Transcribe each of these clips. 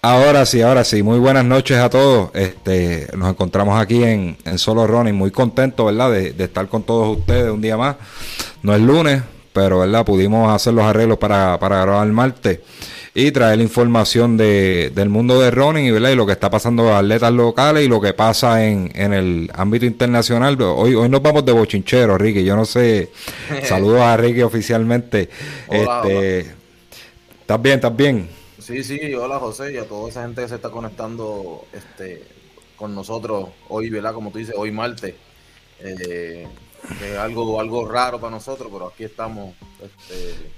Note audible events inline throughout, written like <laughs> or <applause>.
Ahora sí, ahora sí. Muy buenas noches a todos. Este, nos encontramos aquí en, Solo Running. Muy contento, ¿verdad? De, estar con todos ustedes un día más. No es lunes, pero, ¿verdad? Pudimos hacer los arreglos para, para grabar el martes y traer información de, del mundo de running ¿verdad? y lo que está pasando con atletas locales y lo que pasa en, en el ámbito internacional. Hoy, hoy nos vamos de bochinchero, Ricky. Yo no sé. <laughs> Saludos a Ricky oficialmente. este, ¿Estás bien? ¿Estás bien? Sí, sí, hola José y a toda esa gente que se está conectando este, con nosotros hoy, ¿verdad? Como tú dices, hoy martes. Eh, es algo, algo raro para nosotros, pero aquí estamos este,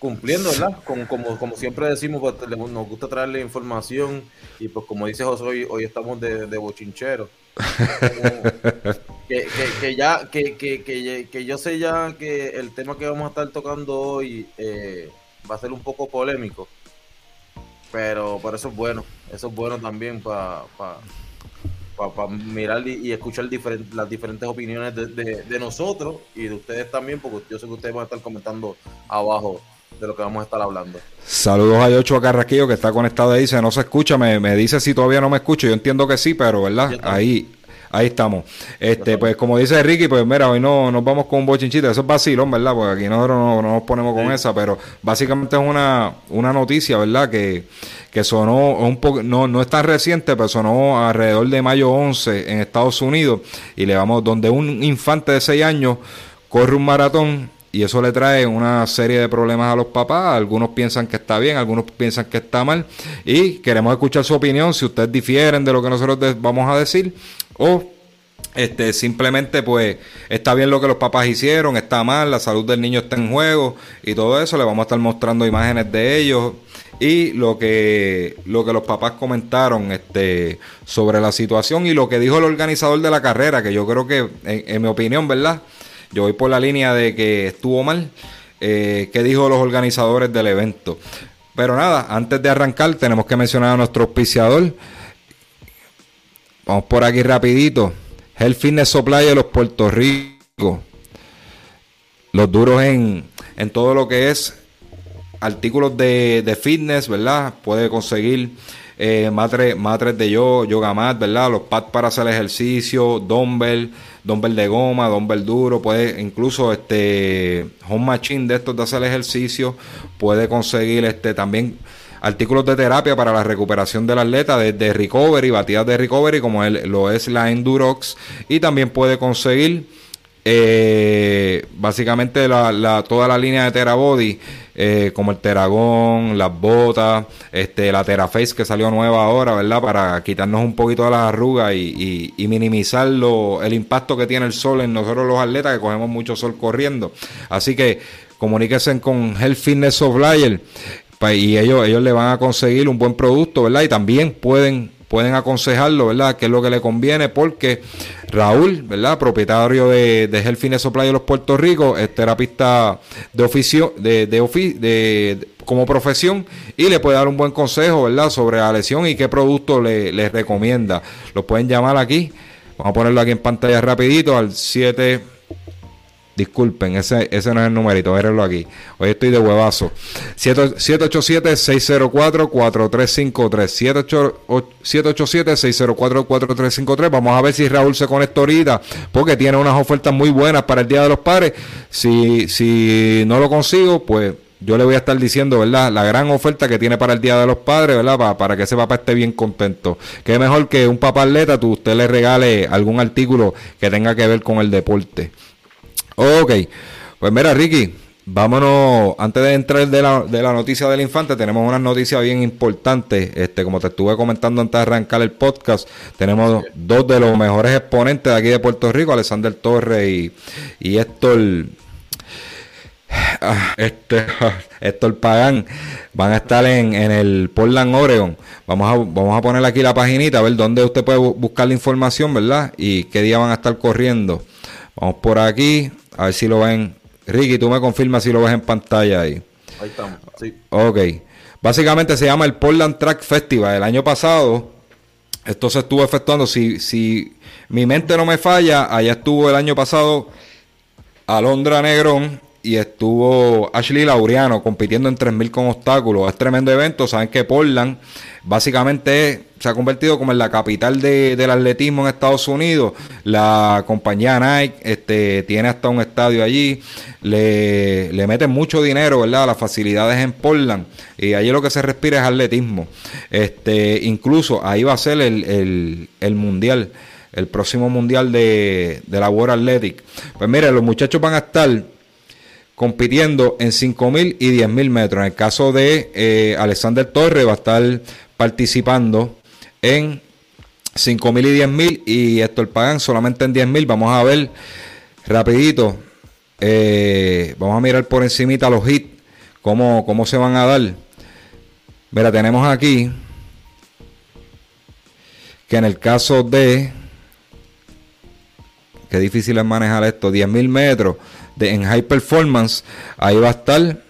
cumpliendo, ¿verdad? Como, como, como siempre decimos, pues, nos gusta traerle información y pues como dice José, hoy, hoy estamos de, de bochinchero. que, que, ya, que, que, que, yo sé ya que el tema que vamos a estar tocando hoy eh, va a ser un poco polémico pero, por eso es bueno, eso es bueno también para mirar y, escuchar las diferentes opiniones de, nosotros y de ustedes también, porque yo sé que ustedes van a estar comentando abajo de lo que vamos a estar hablando. Saludos a Yocho Carraquillo que está conectado ahí, dice, no se escucha, me, me dice si todavía no me escucho, yo entiendo que sí, pero ¿verdad? Ahí, Ahí estamos. Este, pues como dice Ricky, pues mira, hoy no nos vamos con un bochinchito. Eso es vacilón, ¿verdad? Porque aquí nosotros no, nos ponemos con esa, pero básicamente es una, una noticia, ¿verdad? Que, que sonó un poco, no, no es tan reciente, pero sonó alrededor de mayo 11 en Estados Unidos. Y le vamos, donde un infante de 6 años corre un maratón y eso le trae una serie de problemas a los papás. Algunos piensan que está bien, algunos piensan que está mal. Y queremos escuchar su opinión. Si ustedes difieren de lo que nosotros vamos a decir, o este, simplemente pues está bien lo que los papás hicieron, está mal, la salud del niño está en juego y todo eso, le vamos a estar mostrando imágenes de ellos y lo que, lo que los papás comentaron este, sobre la situación y lo que dijo el organizador de la carrera, que yo creo que, en, mi opinión, ¿verdad? Yo voy por la línea de que estuvo mal, eh, que dijo los organizadores del evento. Pero nada, antes de arrancar tenemos que mencionar a nuestro auspiciador. Vamos por aquí rapidito. Health Fitness Supply de los Puerto Rico. Los duros en, en todo lo que es artículos de, de fitness, ¿verdad? Puede conseguir eh, matres, matres de yo, yoga mat, ¿verdad? Los pads para hacer ejercicio, dumbbell, dumbbell de goma, dumbbell duro, puede incluso este home machine de estos de hacer ejercicio, puede conseguir este también artículos de terapia para la recuperación del atleta, desde recovery, batidas de recovery, como lo es la Endurox, y también puede conseguir eh, básicamente la, toda la línea de Terabody, eh, como el Teragón, las botas, este, la Teraface que salió nueva ahora, ¿verdad? Para quitarnos un poquito de las arrugas y, minimizar el impacto que tiene el sol en nosotros los atletas que cogemos mucho sol corriendo. Así que comuníquense con Health Fitness Supplier y ellos, ellos le van a conseguir un buen producto, ¿verdad? Y también pueden, pueden aconsejarlo, ¿verdad? ¿Qué es lo que le conviene? Porque Raúl, ¿verdad? Propietario de, de Health Supply de los Puerto Rico, es terapista de oficio, de, de, de, como profesión y le puede dar un buen consejo, ¿verdad? Sobre la lesión y qué producto le, le recomienda. Lo pueden llamar aquí. Vamos a ponerlo aquí en pantalla rapidito al 7 Disculpen, ese, ese no es el numerito, vérenlo aquí. Hoy estoy de huevazo. 787-604-4353. 787-604-4353. Vamos a ver si Raúl se conecta ahorita, porque tiene unas ofertas muy buenas para el Día de los Padres. Si, si no lo consigo, pues yo le voy a estar diciendo, ¿verdad? La gran oferta que tiene para el Día de los Padres, ¿verdad? Para, que ese papá esté bien contento. Que mejor que un papá atleta, tú, usted le regale algún artículo que tenga que ver con el deporte. Ok, pues mira Ricky, vámonos, antes de entrar de la, de la noticia del infante, tenemos una noticia bien importante, este, como te estuve comentando antes de arrancar el podcast, tenemos dos de los mejores exponentes de aquí de Puerto Rico, Alexander Torres y, y Héctor, ah, este, <laughs> Héctor Pagán van a estar en, en, el Portland, Oregon. Vamos a, vamos a poner aquí la paginita, a ver dónde usted puede buscar la información, ¿verdad? Y qué día van a estar corriendo. Vamos por aquí, a ver si lo ven. Ricky, tú me confirmas si lo ves en pantalla ahí. Ahí estamos, sí. Ok. Básicamente se llama el Portland Track Festival. El año pasado, esto se estuvo efectuando. Si, si mi mente no me falla, allá estuvo el año pasado Alondra Negrón y estuvo Ashley Laureano compitiendo en 3000 con obstáculos. Es tremendo evento. Saben que Portland básicamente se ha convertido como en la capital del atletismo en Estados Unidos. La compañía Nike este, tiene hasta un estadio allí. Le, le meten mucho dinero, ¿verdad? Las facilidades en Portland. Y allí lo que se respira es atletismo. Este, incluso ahí va a ser el, el mundial el próximo mundial de, de la World Athletic. Pues mire, los muchachos van a estar compitiendo en 5.000 y 10.000 metros. En el caso de eh, Alexander Torres va a estar participando en 5.000 y 10.000 y Héctor Pagan solamente en 10.000. Vamos a ver rapidito. Eh, vamos a mirar por encimita los hits, cómo, cómo se van a dar. Mira, tenemos aquí que en el caso de... Qué difícil es manejar esto. 10.000 metros de, en high performance. Ahí va a estar.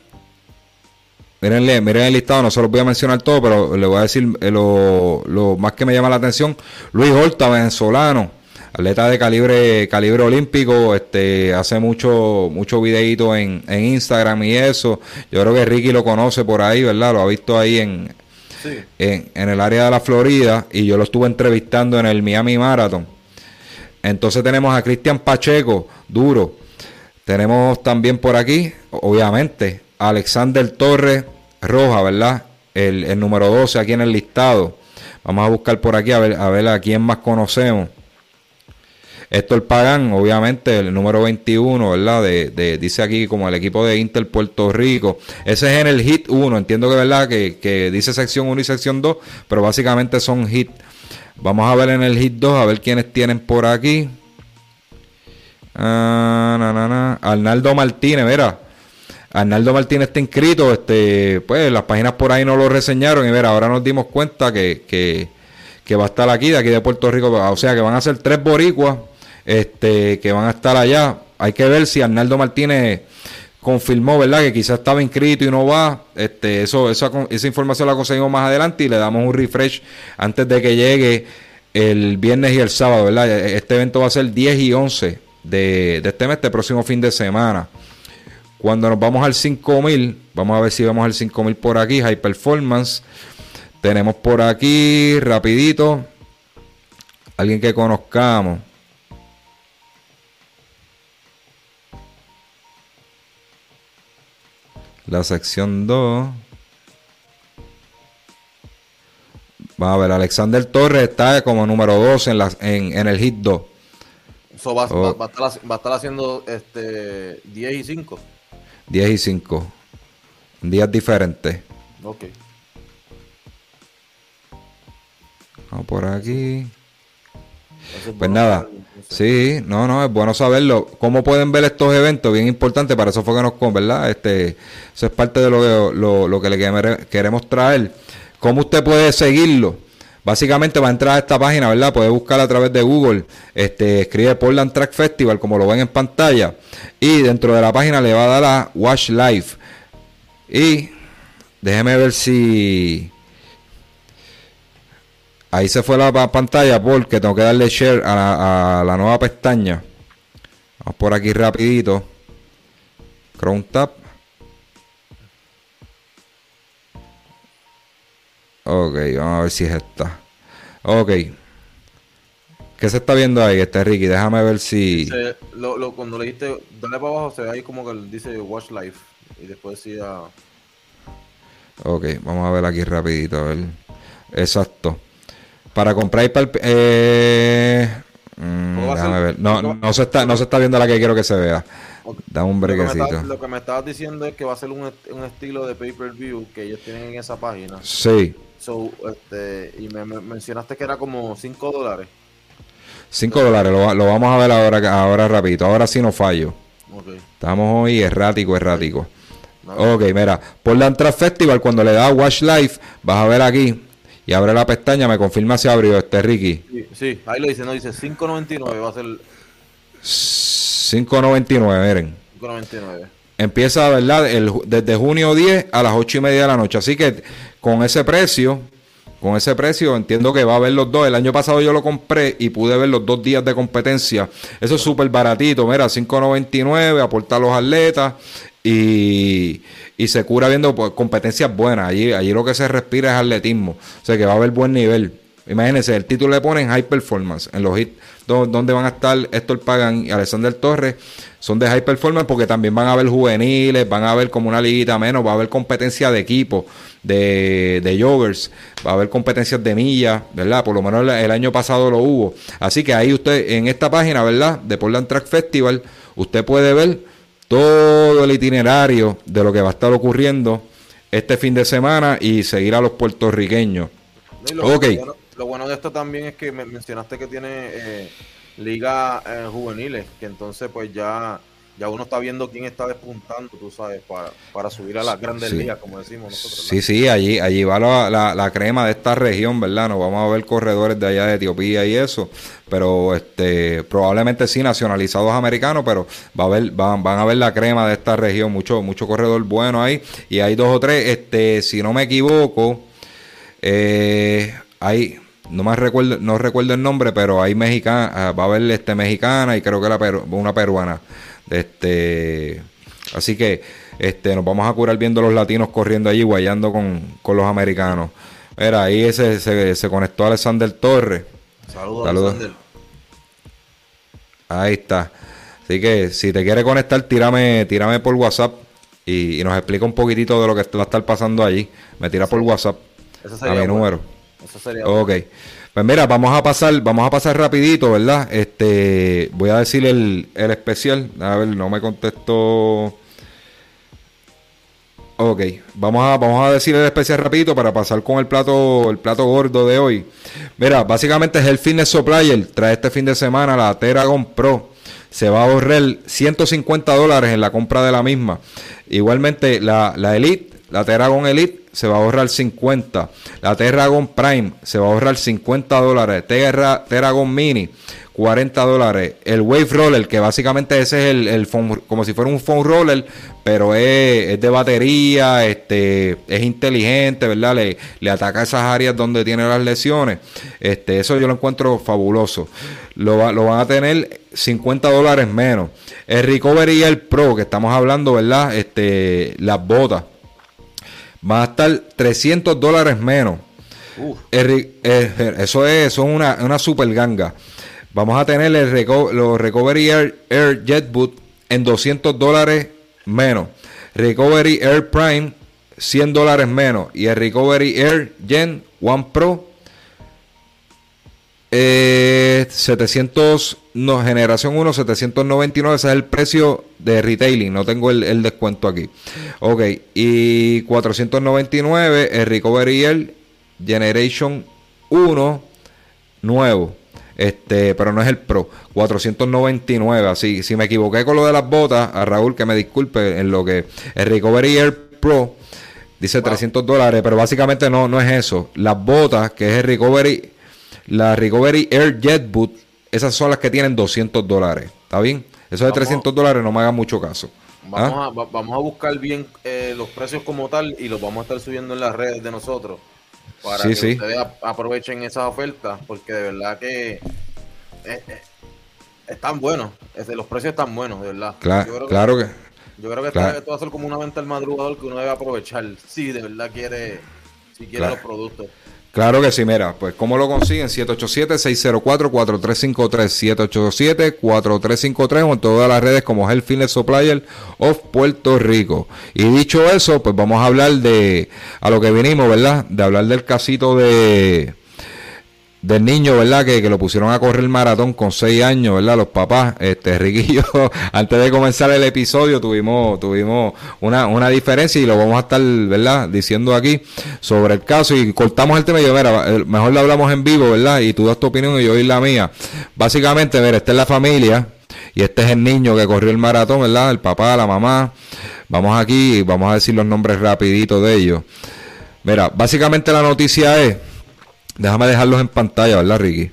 Mírenle, miren el listado, no se los voy a mencionar todo, pero le voy a decir eh, lo, más que me llama la atención. Luis Horta, venezolano, atleta de calibre, calibre olímpico, este, hace mucho, mucho videíto en, en Instagram y eso. Yo creo que Ricky lo conoce por ahí, ¿verdad? Lo ha visto ahí en, en, en, el área de la Florida y yo lo estuve entrevistando en el Miami Marathon. Entonces tenemos a Cristian Pacheco, duro, tenemos también por aquí, obviamente, Alexander Torres Roja, ¿verdad? El, número 12 aquí en el listado. Vamos a buscar por aquí a ver a, ver a quién más conocemos. Héctor Pagán, obviamente, el número 21, ¿verdad? De, dice aquí como el equipo de Inter Puerto Rico. Ese es en el hit 1. Entiendo que, ¿verdad? Que, que dice sección 1 y sección 2, pero básicamente son hit. Vamos a ver en el hit 2, a ver quiénes tienen por aquí. Ah, Arnaldo Martínez, mira. Arnaldo Martínez está inscrito, este, pues las páginas por ahí no lo reseñaron y mira, ahora nos dimos cuenta que, que, va a estar aquí, de aquí de Puerto Rico, o sea que van a ser tres boricuas, este, que van a estar allá. Hay que ver si Arnaldo Martínez confirmó, ¿verdad? Que quizás estaba inscrito y no va. Este, eso, esa, esa información la conseguimos más adelante y le damos un refresh antes de que llegue el viernes y el sábado, ¿verdad? Este evento va a ser 10 y 11 de, este mes, este próximo fin de semana. Cuando nos vamos al 5000, vamos a ver si vamos al 5000 por aquí, High Performance. Tenemos por aquí, rapidito, alguien que conozcamos. La sección 2. Vamos a ver, Alexander Torres está como número 2 en, la, en, en el hit 2 va, a estar, haciendo este 10 y 5. 10 y 5. Días diferentes. Ok. Vamos por aquí. Pues nada, sí, no, no, es bueno saberlo. ¿Cómo pueden ver estos eventos? Bien importante, para eso fue que nos con, ¿verdad? Este, eso es parte de lo que, lo, lo que le queremos traer. ¿Cómo usted puede seguirlo? Básicamente va a entrar a esta página, ¿verdad? Puede buscar a través de Google, este, escribe Portland Track Festival, como lo ven en pantalla, y dentro de la página le va a dar a Watch Live. Y déjeme ver si... Ahí se fue la pantalla porque tengo que darle share a la, nueva pestaña. Vamos por aquí rapidito. Chrome Tab. Ok, vamos a ver si es esta. Ok. ¿Qué se está viendo ahí, este Ricky? Déjame ver si. cuando le dale para abajo, se ve ahí como que dice Watch Live. Y después decía. Ok, vamos a ver aquí rapidito, a ver. Exacto. Para comprar para eh, mm, déjame ver. No, no, se está, no se está viendo la que quiero que se vea. Da un. Lo que, me estabas diciendo es que va a ser un, un estilo de pay-per-view que ellos tienen en esa página. Sí. So, este, y me, mencionaste que era como 5 dólares. 5 dólares, lo, vamos a ver ahora, ahora rapidito. Ahora sí no fallo. Estamos hoy errático, errático. Ok, mira, Portland Track Festival, cuando le das Watch Live, vas a ver aquí y abre la pestaña, me confirma si abrió este Ricky. Sí, sí, ahí lo dice, no dice 5.99 va a ser 5.99, miren. 5.99. Empieza, ¿verdad? El, desde junio 10 a las 8 y media de la noche. Así que con ese precio, con ese precio entiendo que va a haber los dos. El año pasado yo lo compré y pude ver los dos días de competencia. Eso es súper baratito, mira, 5.99, aportar los atletas y, y se cura viendo pues, competencias buenas. Allí, allí lo que se respira es atletismo. O sea que va a haber buen nivel. Imagínense, el título le ponen High Performance en los hits donde van a estar Héctor Pagan y Alexander Torres son de high performance porque también van a haber juveniles, van a haber como una liguita menos, va a haber competencia de equipo, de, de joggers, va a haber competencias de millas, ¿verdad? Por lo menos el año pasado lo hubo. Así que ahí usted, en esta página, ¿verdad? De Portland Track Festival, usted puede ver todo el itinerario de lo que va a estar ocurriendo este fin de semana y seguir a los puertorriqueños. ok. Lo bueno de esto también es que me mencionaste que tiene eh, liga eh, juveniles, que entonces pues ya ya uno está viendo quién está despuntando, tú sabes, para, para subir a las grandes ligas, como decimos nosotros. Sí, sí, allí, allí va la, la, crema de esta región, ¿verdad? Nos vamos a ver corredores de allá de Etiopía y eso, pero este probablemente sí nacionalizados americanos, pero va a ver, van, van a ver la crema de esta región, mucho, mucho corredor bueno ahí, y hay dos o tres, este, si no me equivoco, eh, hay no me recuerdo, no recuerdo el nombre, pero hay mexicana, ah, va a haber este mexicana y creo que la una peruana. Este, así que este, nos vamos a curar viendo los latinos corriendo allí, guayando con, los americanos. Mira, ahí ese, se, se conectó Alexander Torres. Saludos, Saludos. Ahí está. Así que si te quiere conectar, tírame, tírame por WhatsApp y, nos explica un poquitito de lo que va a estar pasando allí. Me tira por WhatsApp a mi número. Ok. Pues mira, vamos a pasar, vamos a pasar rapidito, ¿verdad? Este, voy a decir el, el especial. A ver, no me contestó. Ok, vamos a, vamos a decir el especial rapidito para pasar con el plato, el plato gordo de hoy. Mira, básicamente es el Fitness Supplier. Trae este fin de semana la Teragon Pro. Se va a ahorrar 150 dólares en la compra de la misma. Igualmente la, la Elite la Terragon Elite se va a ahorrar 50. La Terragon Prime se va a ahorrar 50 dólares. Terra, Terragon Mini 40 dólares. El Wave Roller, que básicamente ese es el, como si fuera un phone roller, pero es, de batería, este, es inteligente, ¿verdad? Le, le, ataca esas áreas donde tiene las lesiones. Este, eso yo lo encuentro fabuloso. Lo, van a tener 50 dólares menos. El Recovery el Pro, que estamos hablando, ¿verdad? Este, las botas va a estar 300 dólares menos. eso es, una, una super ganga. Vamos a tener el los Recovery Air, Air Jet Boot en 200 dólares menos. Recovery Air Prime 100 dólares menos. Y el Recovery Air Gen One Pro 700, eh, no, generación 1, 799, ese es el precio de retailing, no tengo el, descuento aquí. Ok, y 499, el Recovery Air Generation 1 nuevo. Este, pero no es el Pro, 499. Así, si me equivoqué con lo de las botas, a Raúl que me disculpe en lo que el Recovery Air Pro dice 300 dólares, pero básicamente no, no es eso. Las botas, que es el Recovery la Recovery Air Jet Boot, esas son las que tienen 200 dólares. ¿Está bien? Eso de 300 dólares no me haga mucho caso. Vamos, ¿Ah? a, vamos a buscar bien eh, los precios como tal y los vamos a estar subiendo en las redes de nosotros para que ustedes aprovechen esas ofertas porque de verdad que eh, eh, están buenos. los precios están buenos, de verdad. Claro, claro que, Yo creo que esto va a ser como una venta al madrugador que uno debe aprovechar si de verdad quiere, si quiere los productos. Claro que sí, mira, pues ¿cómo lo consiguen? 787-604-4353, 787-4353 o en todas las redes como Health Fitness Supplier of Puerto Rico. Y dicho eso, pues vamos a hablar de, a lo que vinimos, ¿verdad? De hablar del casito de del niño, ¿verdad? Que, que, lo pusieron a correr el maratón con seis años, ¿verdad? Los papás, este, Riquillo, <laughs> antes de comenzar el episodio tuvimos, tuvimos una, una diferencia y lo vamos a estar, ¿verdad? Diciendo aquí sobre el caso y cortamos el tema yo, mira, mejor lo hablamos en vivo, ¿verdad? Y tú das tu opinión y yo doy la mía. Básicamente, mira, esta es la familia y este es el niño que corrió el maratón, ¿verdad? El papá, la mamá. Vamos aquí, vamos a decir los nombres rapidito de ellos. Mira, básicamente la noticia es, déjame dejarlos en pantalla, ¿verdad, Ricky?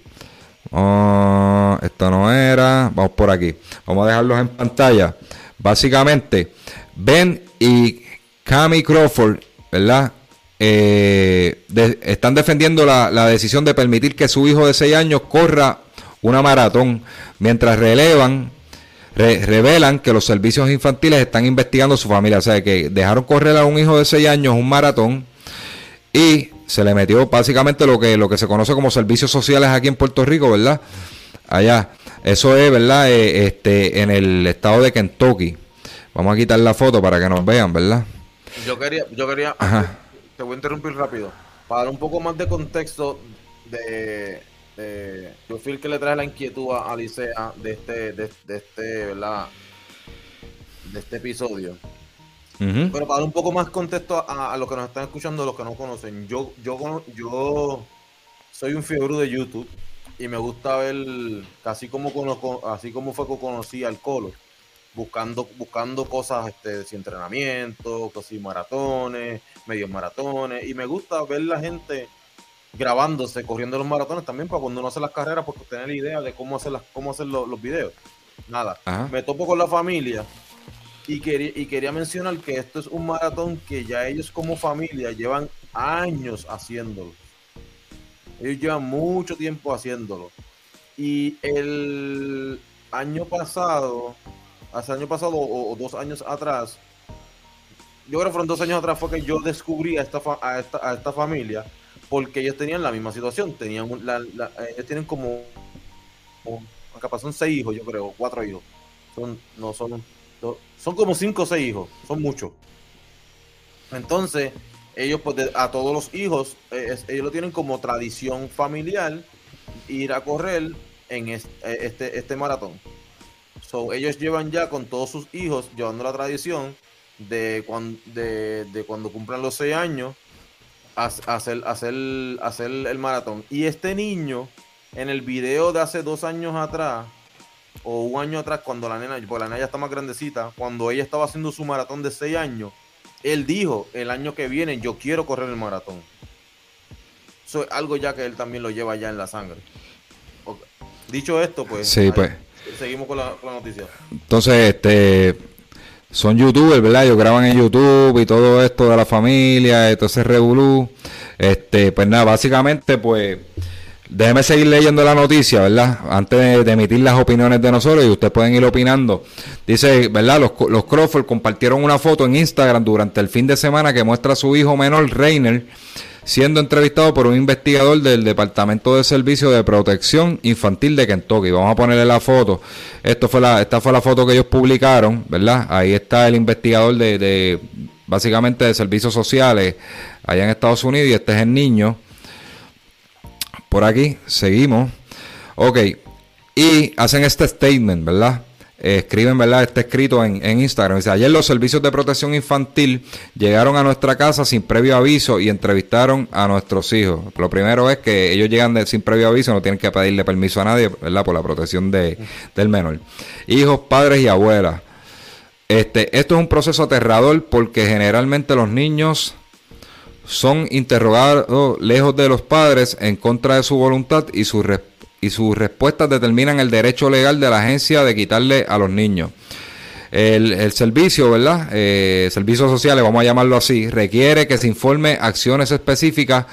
Oh, esto no era, vamos por aquí. Vamos a dejarlos en pantalla. Básicamente, Ben y Cami Crawford, ¿verdad? Eh, están defendiendo la, decisión de permitir que su hijo de 6 años corra una maratón, mientras relevan, revelan que los servicios infantiles están investigando su familia. O sea, que dejaron correr a un hijo de 6 años un maratón y se le metió básicamente lo que, lo que se conoce como servicios sociales aquí en Puerto Rico, ¿verdad? Allá. Eso es, ¿verdad? Eh, este, en el estado de Kentucky. Vamos a quitar la foto para que nos vean, ¿verdad? Yo quería, yo quería, te voy a interrumpir rápido, para dar un poco más de contexto de, de yo fui el que le trae la inquietud a Alicia de este, de, este, ¿verdad? De este episodio. Pero para dar un poco más contexto a, los que nos están escuchando, los que no conocen, yo, yo, yo soy un fiebre de YouTube y me gusta ver, así como conozco, así como fue que conocí al Colo buscando, buscando cosas este, de entrenamiento, cosas maratones, medios maratones, y me gusta ver la gente grabándose, corriendo los maratones también para cuando uno hace las carreras, pues tener la idea de cómo hacer las, cómo hacer los, videos. Nada, me topo con la familia y quería, y quería mencionar que esto es un maratón que ya ellos como familia llevan años haciéndolo. Ellos llevan mucho tiempo haciéndolo. Y el año pasado hace año pasado o, dos años atrás, yo creo que fueron dos años atrás fue que yo descubrí a esta, a esta, familia porque ellos tenían la misma situación, tenían la, ellos tienen como, acá son seis hijos, yo creo, cuatro hijos. Son, no son, son como cinco o seis hijos, son muchos. Entonces, ellos pues a todos los hijos, eh, ellos lo tienen como tradición familiar ir a correr en este, este, este maratón ellos llevan ya con todos sus hijos, llevando la tradición de cuando, de, cuando cumplan los seis años, hacer, hacer, hacer el maratón. Y este niño, en el video de hace dos años atrás, o un año atrás, cuando la nena, porque la nena ya está más grandecita, cuando ella estaba haciendo su maratón de seis años, él dijo, el año que viene yo quiero correr el maratón. Eso es algo ya que él también lo lleva ya en la sangre. Dicho esto, pues... Sí, pues seguimos con la, noticia. Entonces, este son youtubers, ¿verdad? Ellos graban en YouTube y todo esto de la familia, entonces revolú. Este, pues nada, básicamente, pues, déjeme seguir leyendo la noticia, ¿verdad? Antes de, emitir las opiniones de nosotros y ustedes pueden ir opinando. Dice, ¿verdad? Los, los Crawford compartieron una foto en Instagram durante el fin de semana que muestra a su hijo menor, Reiner, siendo entrevistado por un investigador del Departamento de Servicio de Protección Infantil de Kentucky. Vamos a ponerle la foto. Esta fue la foto que ellos publicaron, ¿verdad? Ahí está el investigador de, de básicamente de servicios sociales allá en Estados Unidos y este es el niño. Por aquí, seguimos. Ok, y hacen este statement, ¿verdad? escriben, ¿verdad? Está escrito en, Instagram. Dice, ayer los servicios de protección infantil llegaron a nuestra casa sin previo aviso y entrevistaron a nuestros hijos. Lo primero es que ellos llegan sin previo aviso, no tienen que pedirle permiso a nadie, ¿verdad? Por la protección de, del menor. Hijos, padres y abuelas. Este, esto es un proceso aterrador porque generalmente los niños son interrogados lejos de los padres en contra de su voluntad y su y sus respuestas determinan el derecho legal de la agencia de quitarle a los niños. El, servicio, ¿verdad? Eh, servicios sociales, vamos a llamarlo así, requiere que se informe acciones específicas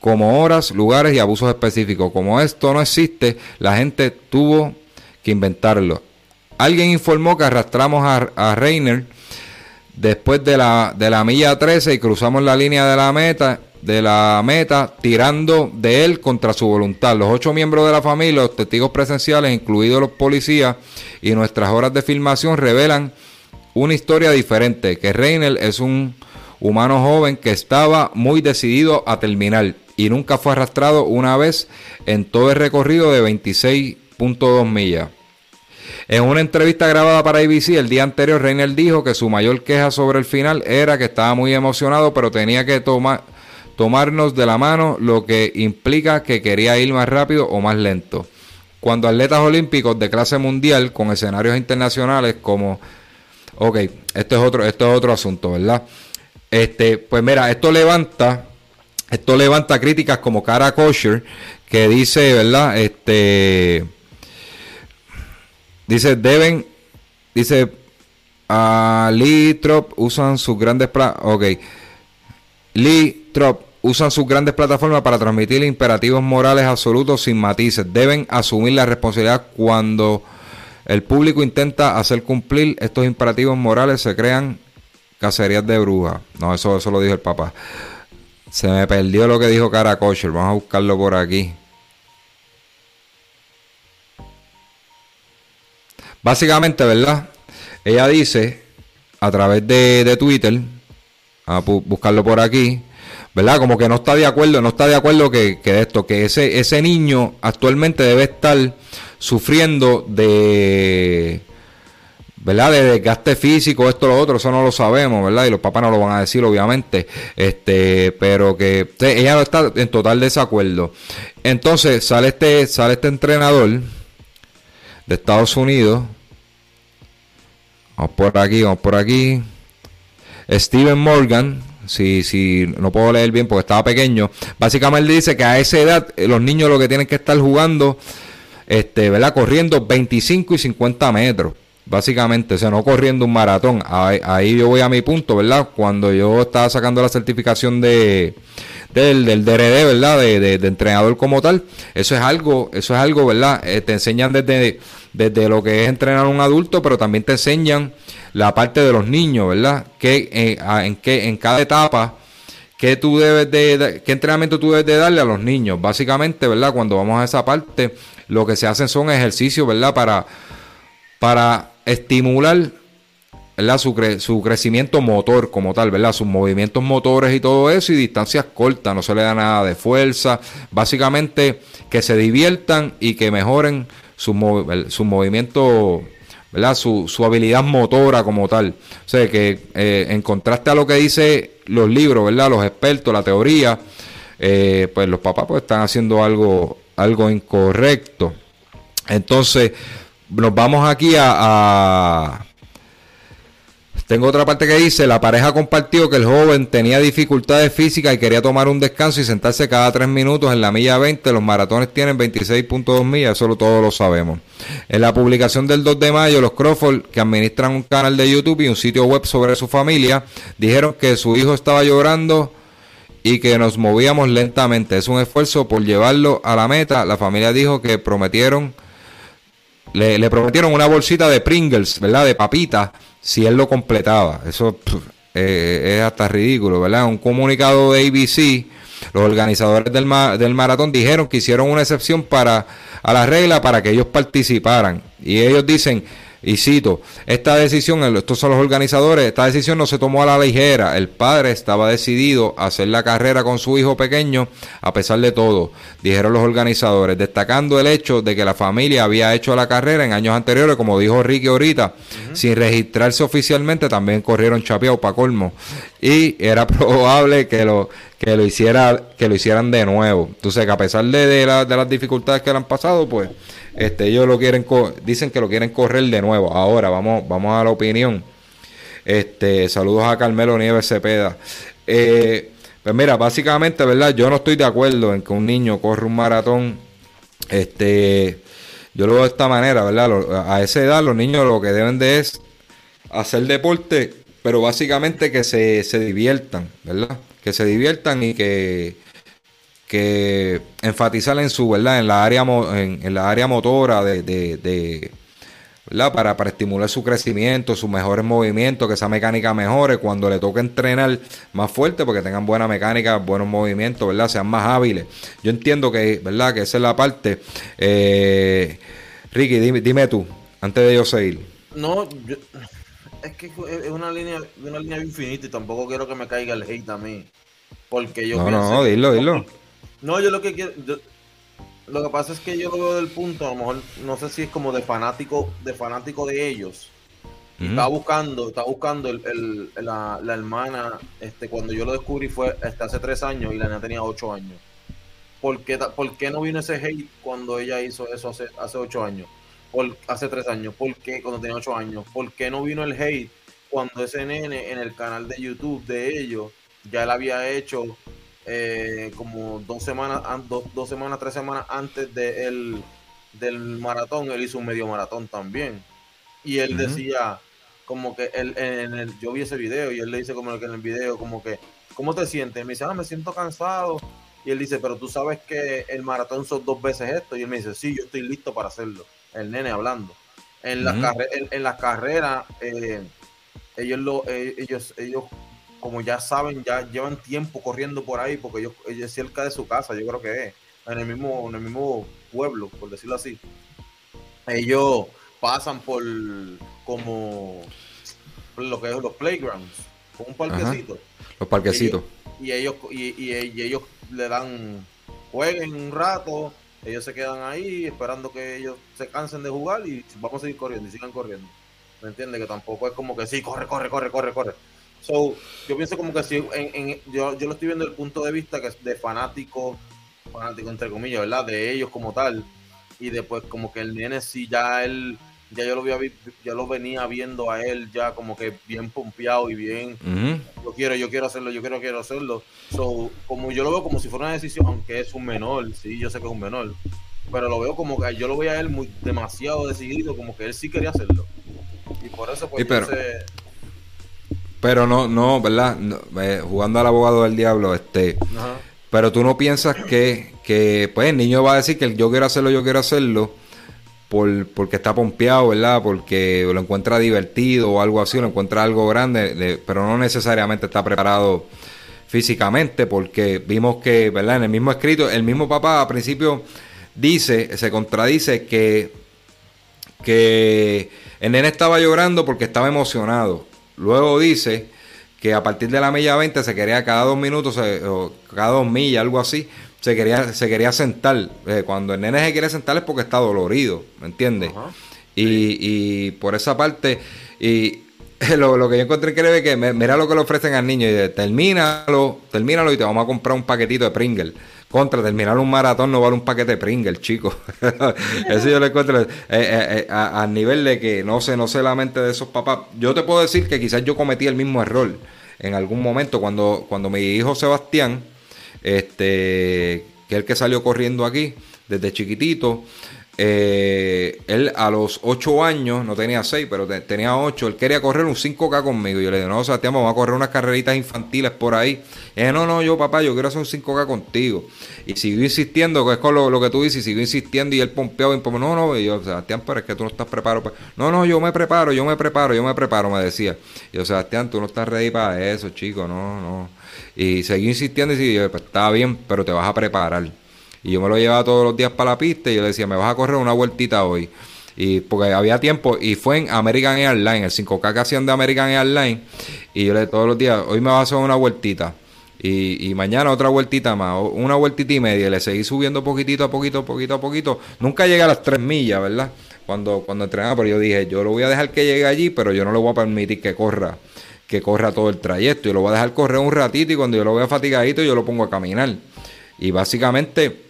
como horas, lugares y abusos específicos. Como esto no existe, la gente tuvo que inventarlo. Alguien informó que arrastramos a, a Reiner después de la, de la milla 13 y cruzamos la línea de la meta de la meta tirando de él contra su voluntad. Los ocho miembros de la familia, los testigos presenciales, incluidos los policías y nuestras horas de filmación revelan una historia diferente, que Reynel es un humano joven que estaba muy decidido a terminar y nunca fue arrastrado una vez en todo el recorrido de 26.2 millas. En una entrevista grabada para ABC el día anterior, Reynel dijo que su mayor queja sobre el final era que estaba muy emocionado, pero tenía que tomar tomarnos de la mano, lo que implica que quería ir más rápido o más lento. Cuando atletas olímpicos de clase mundial con escenarios internacionales como Ok, esto es otro, esto es otro asunto, ¿verdad? Este, pues mira, esto levanta, esto levanta críticas como Cara Kosher, que dice, ¿verdad? Este dice, deben, dice, a Lee Trop usan sus grandes ok. Lee Trop usan sus grandes plataformas para transmitir imperativos morales absolutos sin matices. Deben asumir la responsabilidad cuando el público intenta hacer cumplir estos imperativos morales, se crean cacerías de brujas. No, eso, eso lo dijo el papá. Se me perdió lo que dijo Cara. Vamos a buscarlo por aquí. Básicamente, ¿verdad? Ella dice a través de, Twitter, a buscarlo por aquí, ¿verdad? Como que no está de acuerdo, no está de acuerdo que, que esto, que ese, ese niño actualmente debe estar sufriendo de, ¿verdad? De desgaste físico, esto, lo otro, eso no lo sabemos, ¿verdad? Y los papás no lo van a decir, obviamente, este, pero que ella no está en total desacuerdo. Entonces sale este, sale este entrenador de Estados Unidos, vamos por aquí, vamos por aquí, Steven Morgan, si, si no puedo leer bien porque estaba pequeño, básicamente dice que a esa edad eh, los niños lo que tienen que estar jugando este, ¿verdad? Corriendo 25 y 50 metros, básicamente, o sea, no corriendo un maratón. Ahí, yo voy a mi punto, ¿verdad? Cuando yo estaba sacando la certificación de del, del DRD, ¿verdad? De, entrenador como tal. Eso es algo, eso es algo, ¿verdad? Eh, te enseñan desde, desde lo que es entrenar a un adulto, pero también te enseñan la parte de los niños, ¿verdad? Que eh, en, que en cada etapa qué tú debes de, qué entrenamiento tú debes de darle a los niños. Básicamente, ¿verdad? Cuando vamos a esa parte, lo que se hacen son ejercicios, ¿verdad? Para, para estimular. Su, su crecimiento motor como tal, ¿verdad? Sus movimientos motores y todo eso y distancias cortas, no se le da nada de fuerza. Básicamente que se diviertan y que mejoren su, su movimiento, ¿verdad? Su, su, habilidad motora como tal. O sea, que eh, en contraste a lo que dice los libros, ¿verdad? Los expertos, la teoría, eh, pues los papás pues están haciendo algo algo incorrecto. Entonces, nos vamos aquí a, Tengo otra parte que dice, la pareja compartió que el joven tenía dificultades físicas y quería tomar un descanso y sentarse cada tres minutos en la milla 20. Los maratones tienen 26.2 millas, eso todos lo sabemos. En la publicación del 2 de mayo, los Crawford, que administran un canal de YouTube y un sitio web sobre su familia, dijeron que su hijo estaba llorando y que nos movíamos lentamente. Es un esfuerzo por llevarlo a la meta. La familia dijo que prometieron, le, prometieron una bolsita de Pringles, ¿verdad? De papita, si él lo completaba. Eso eh, es hasta ridículo, ¿verdad? Un comunicado de ABC, los organizadores del, del maratón dijeron que hicieron una excepción para a la regla para que ellos participaran. Y ellos dicen y cito, esta decisión, estos son los organizadores, esta decisión no se tomó a la ligera. El padre estaba decidido a hacer la carrera con su hijo pequeño a pesar de todo, dijeron los organizadores, destacando el hecho de que la familia había hecho la carrera en años anteriores, como dijo Ricky ahorita, sin registrarse oficialmente, también corrieron chapeado para colmo. Y era <laughs> probable que lo, que lo, hiciera, que lo hicieran de nuevo. Entonces, que a pesar de, de las dificultades que le han pasado, pues este, ellos lo quieren, dicen que lo quieren correr de nuevo. Ahora, vamos, vamos a la opinión. Este, saludos a Carmelo Nieves Cepeda. Eh, pues mira, básicamente, ¿verdad? Yo no estoy de acuerdo en que un niño corra un maratón. Este, yo lo veo de esta manera, ¿verdad? A esa edad los niños lo que deben de es hacer deporte, pero básicamente que se, se diviertan, ¿verdad? Que se diviertan y que que enfatizar en su, ¿verdad? En la área, en, la área motora de, de, ¿verdad? Para, para, estimular su crecimiento, sus mejores movimientos, que esa mecánica mejore cuando le toque entrenar más fuerte, porque tengan buena mecánica, buenos movimientos, ¿verdad? Sean más hábiles. Yo entiendo que, ¿verdad? Que esa es la parte. Eh, Ricky, dime, dime tú, antes de yo seguir. No, es que es una línea, una línea infinita y tampoco quiero que me caiga el hate a mí. Porque yo no, no, dilo, dilo. No, yo lo que quiero. lo que pasa es que yo lo veo del punto, a lo mejor, no sé si es como de fanático, de fanático de ellos. Estaba buscando, estaba buscando el, la, hermana, este, cuando yo lo descubrí fue hasta hace tres años y la niña tenía ocho años. ¿Por qué, ¿Por qué no vino ese hate cuando ella hizo eso hace, hace ocho años? Por, hace tres años. ¿Por qué cuando tenía ocho años? ¿Por qué no vino el hate cuando ese nene en el canal de YouTube de ellos, ya él había hecho eh, como dos semanas, dos, semanas, tres semanas antes de el, del maratón, él hizo un medio maratón también. Y él decía, como que él, en el, yo vi ese video y él le dice como que en el video, como que, ¿cómo te sientes? me dice, ah, me siento cansado. Y él dice, pero tú sabes que el maratón son dos veces esto. Y él me dice, sí, yo estoy listo para hacerlo. El nene hablando. En, las, en, las carreras, eh, ellos, lo, eh, ellos, ellos, como ya saben, ya llevan tiempo corriendo por ahí, porque ellos, es cerca de su casa, yo creo que es, en el mismo, en el mismo pueblo, por decirlo así. Ellos pasan por como lo que es los playgrounds, con un parquecito. Los parquecitos. Y ellos, y, ellos le dan, jueguen un rato, ellos se quedan ahí esperando que ellos se cansen de jugar y vamos a seguir corriendo y sigan corriendo. ¿Me entiendes? Que tampoco es como que sí, corre, corre, corre, corre, corre. So, yo pienso como que si en, yo, yo lo estoy viendo desde el punto de vista que es de fanático, fanático entre comillas, ¿verdad? De ellos como tal. Y después como que el nene sí ya él ya yo lo había ya lo venía viendo a él ya como que bien pompeado y bien yo quiero yo quiero hacerlo yo quiero quiero hacerlo. So, como yo lo veo como si fuera una decisión aunque es un menor sí yo sé que es un menor pero lo veo como que yo lo veía a él muy demasiado decidido como que él sí quería hacerlo. Y por eso pues pero, pero no no verdad eh, jugando al abogado del diablo este pero tú no piensas que que pues el niño va a decir que yo quiero hacerlo yo quiero hacerlo por, porque está pompeado, ¿verdad? Porque lo encuentra divertido o algo así, lo encuentra algo grande, pero no necesariamente está preparado físicamente, porque vimos que, ¿verdad? En el mismo escrito, el mismo papá al principio dice, se contradice que, que el nene estaba llorando porque estaba emocionado. Luego dice que a partir de la milla 20 se quería cada dos minutos o cada dos millas, algo así, se quería, se quería sentar. Eh, cuando el nene se quiere sentar es porque está dolorido, ¿me entiendes? Y, y, por esa parte, y <laughs> lo, lo que yo encontré increíble es que mira lo que le ofrecen al niño, y termínalo, termínalo y te vamos a comprar un paquetito de Pringle. Contra, terminar un maratón no vale un paquete de Pringle, chico. <laughs> Eso yo le encuentro eh, eh, a, nivel de que no sé, no sé la mente de esos papás. Yo te puedo decir que quizás yo cometí el mismo error en algún momento cuando, cuando mi hijo Sebastián, este, que es el que salió corriendo aquí desde chiquitito. Eh, él a los 8 años, no tenía 6, pero tenía 8, él quería correr un 5K conmigo. Yo le dije, no, Sebastián, vamos a correr unas carreritas infantiles por ahí. Y no, no, yo papá, yo quiero hacer un 5K contigo. Y siguió insistiendo, que es con lo, que tú dices, siguió insistiendo y él pompeaba y no, no, y yo, Sebastián, pero es que tú no estás preparado. No, no, yo me preparo, yo me preparo, yo me preparo, me decía. Y yo, Sebastián, tú no estás ready para eso, chico, no, no. Y seguí insistiendo y dije, pues está bien, pero te vas a preparar. Y yo me lo llevaba todos los días para la pista y yo le decía, me vas a correr una vueltita hoy. Y porque había tiempo y fue en American Airlines, el 5K que hacían de American Airlines. Y yo le todos los días, hoy me vas a hacer una vueltita. Y, y, mañana otra vueltita más, una vueltita y media. Y le seguí subiendo poquitito a poquito, poquito a poquito. Nunca llegué a las tres millas, ¿verdad? Cuando, cuando entrenaba, pero yo dije, yo lo voy a dejar que llegue allí, pero yo no le voy a permitir que corra que corra todo el trayecto. Yo lo voy a dejar correr un ratito y cuando yo lo vea fatigadito yo lo pongo a caminar. Y básicamente,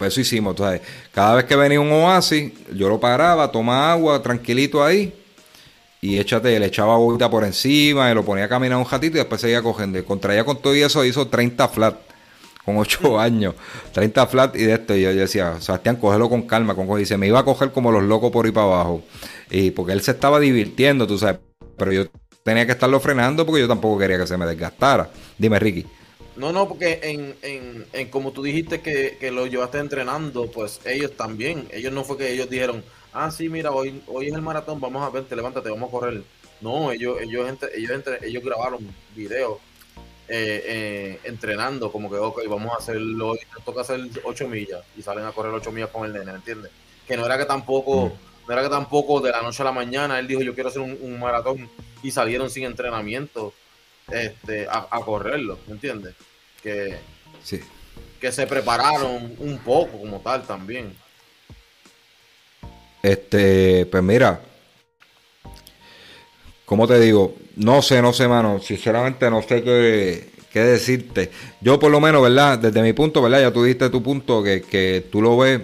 pues eso hicimos. Entonces, cada vez que venía un oasis, yo lo paraba, toma agua, tranquilito ahí. Y échate, le echaba agüita por encima y lo ponía a caminar un ratito y después seguía cogiendo. Y contraía con todo y eso, hizo 30 flat con 8 <laughs> años, 30 flat y de esto. Y yo, decía, Sebastián, cógelo con calma. Con, y se me iba a coger como los locos por ir para abajo. Y porque él se estaba divirtiendo, tú sabes. Pero yo tenía que estarlo frenando porque yo tampoco quería que se me desgastara. Dime, Ricky. No, no, porque en, en, en como tú dijiste que, que, lo llevaste entrenando, pues ellos también. Ellos no fue que ellos dijeron, ah, sí, mira, hoy, hoy es el maratón, vamos a verte, levántate, vamos a correr. No, ellos, ellos, ellos, ellos grabaron videos eh, eh, entrenando, como que, ok, vamos a hacerlo, nos toca hacer 8 millas y salen a correr 8 millas con el nene, ¿entiendes? Que no era que tampoco, mm. no era que tampoco de la noche a la mañana él dijo, yo quiero hacer un maratón y salieron sin entrenamiento este, a, correrlo, ¿me entiendes? Que, sí. que se prepararon un poco como tal también. Este, pues mira, como te digo, no sé, no sé, mano, sinceramente no sé qué, qué decirte. Yo por lo menos, ¿verdad? Desde mi punto, ¿verdad? Ya tú diste tu punto que, que tú lo ves,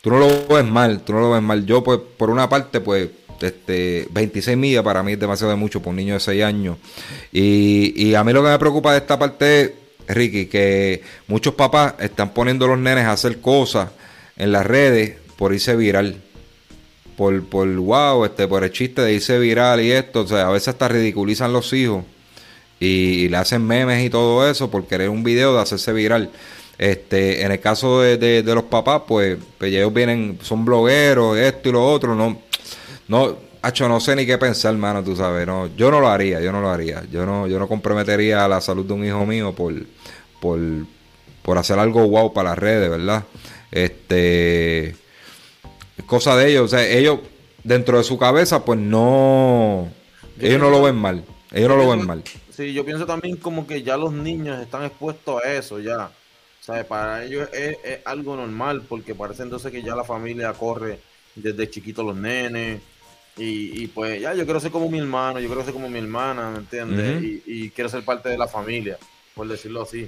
tú no lo ves mal, tú no lo ves mal. Yo pues por una parte pues este, 26 millas para mí es demasiado mucho por un niño de 6 años. Y, y a mí lo que me preocupa de esta parte Ricky, que muchos papás están poniendo a los nenes a hacer cosas en las redes por irse viral. Por, por wow, este, por el chiste de irse viral y esto. O sea, a veces hasta ridiculizan los hijos y, le hacen memes y todo eso por querer un video de hacerse viral. Este, en el caso de, de, los papás, pues, pues, ellos vienen, son blogueros, esto y lo otro, no, no, Hacho, no sé ni qué pensar, hermano, tú sabes, no, yo no lo haría, yo no lo haría, yo no, yo no comprometería la salud de un hijo mío por, por, por hacer algo guau para las redes, ¿verdad? Este, cosa de ellos, o sea, ellos dentro de su cabeza, pues no, ellos no lo ven mal, ellos no lo ven mal. Sí, yo pienso también como que ya los niños están expuestos a eso, ya. ¿Sabes? Para ellos es, algo normal, porque parece entonces que ya la familia corre desde chiquito los nenes. Y, pues ya, yo quiero ser como mi hermano, yo quiero ser como mi hermana, ¿me entiendes? y, quiero ser parte de la familia, por decirlo así.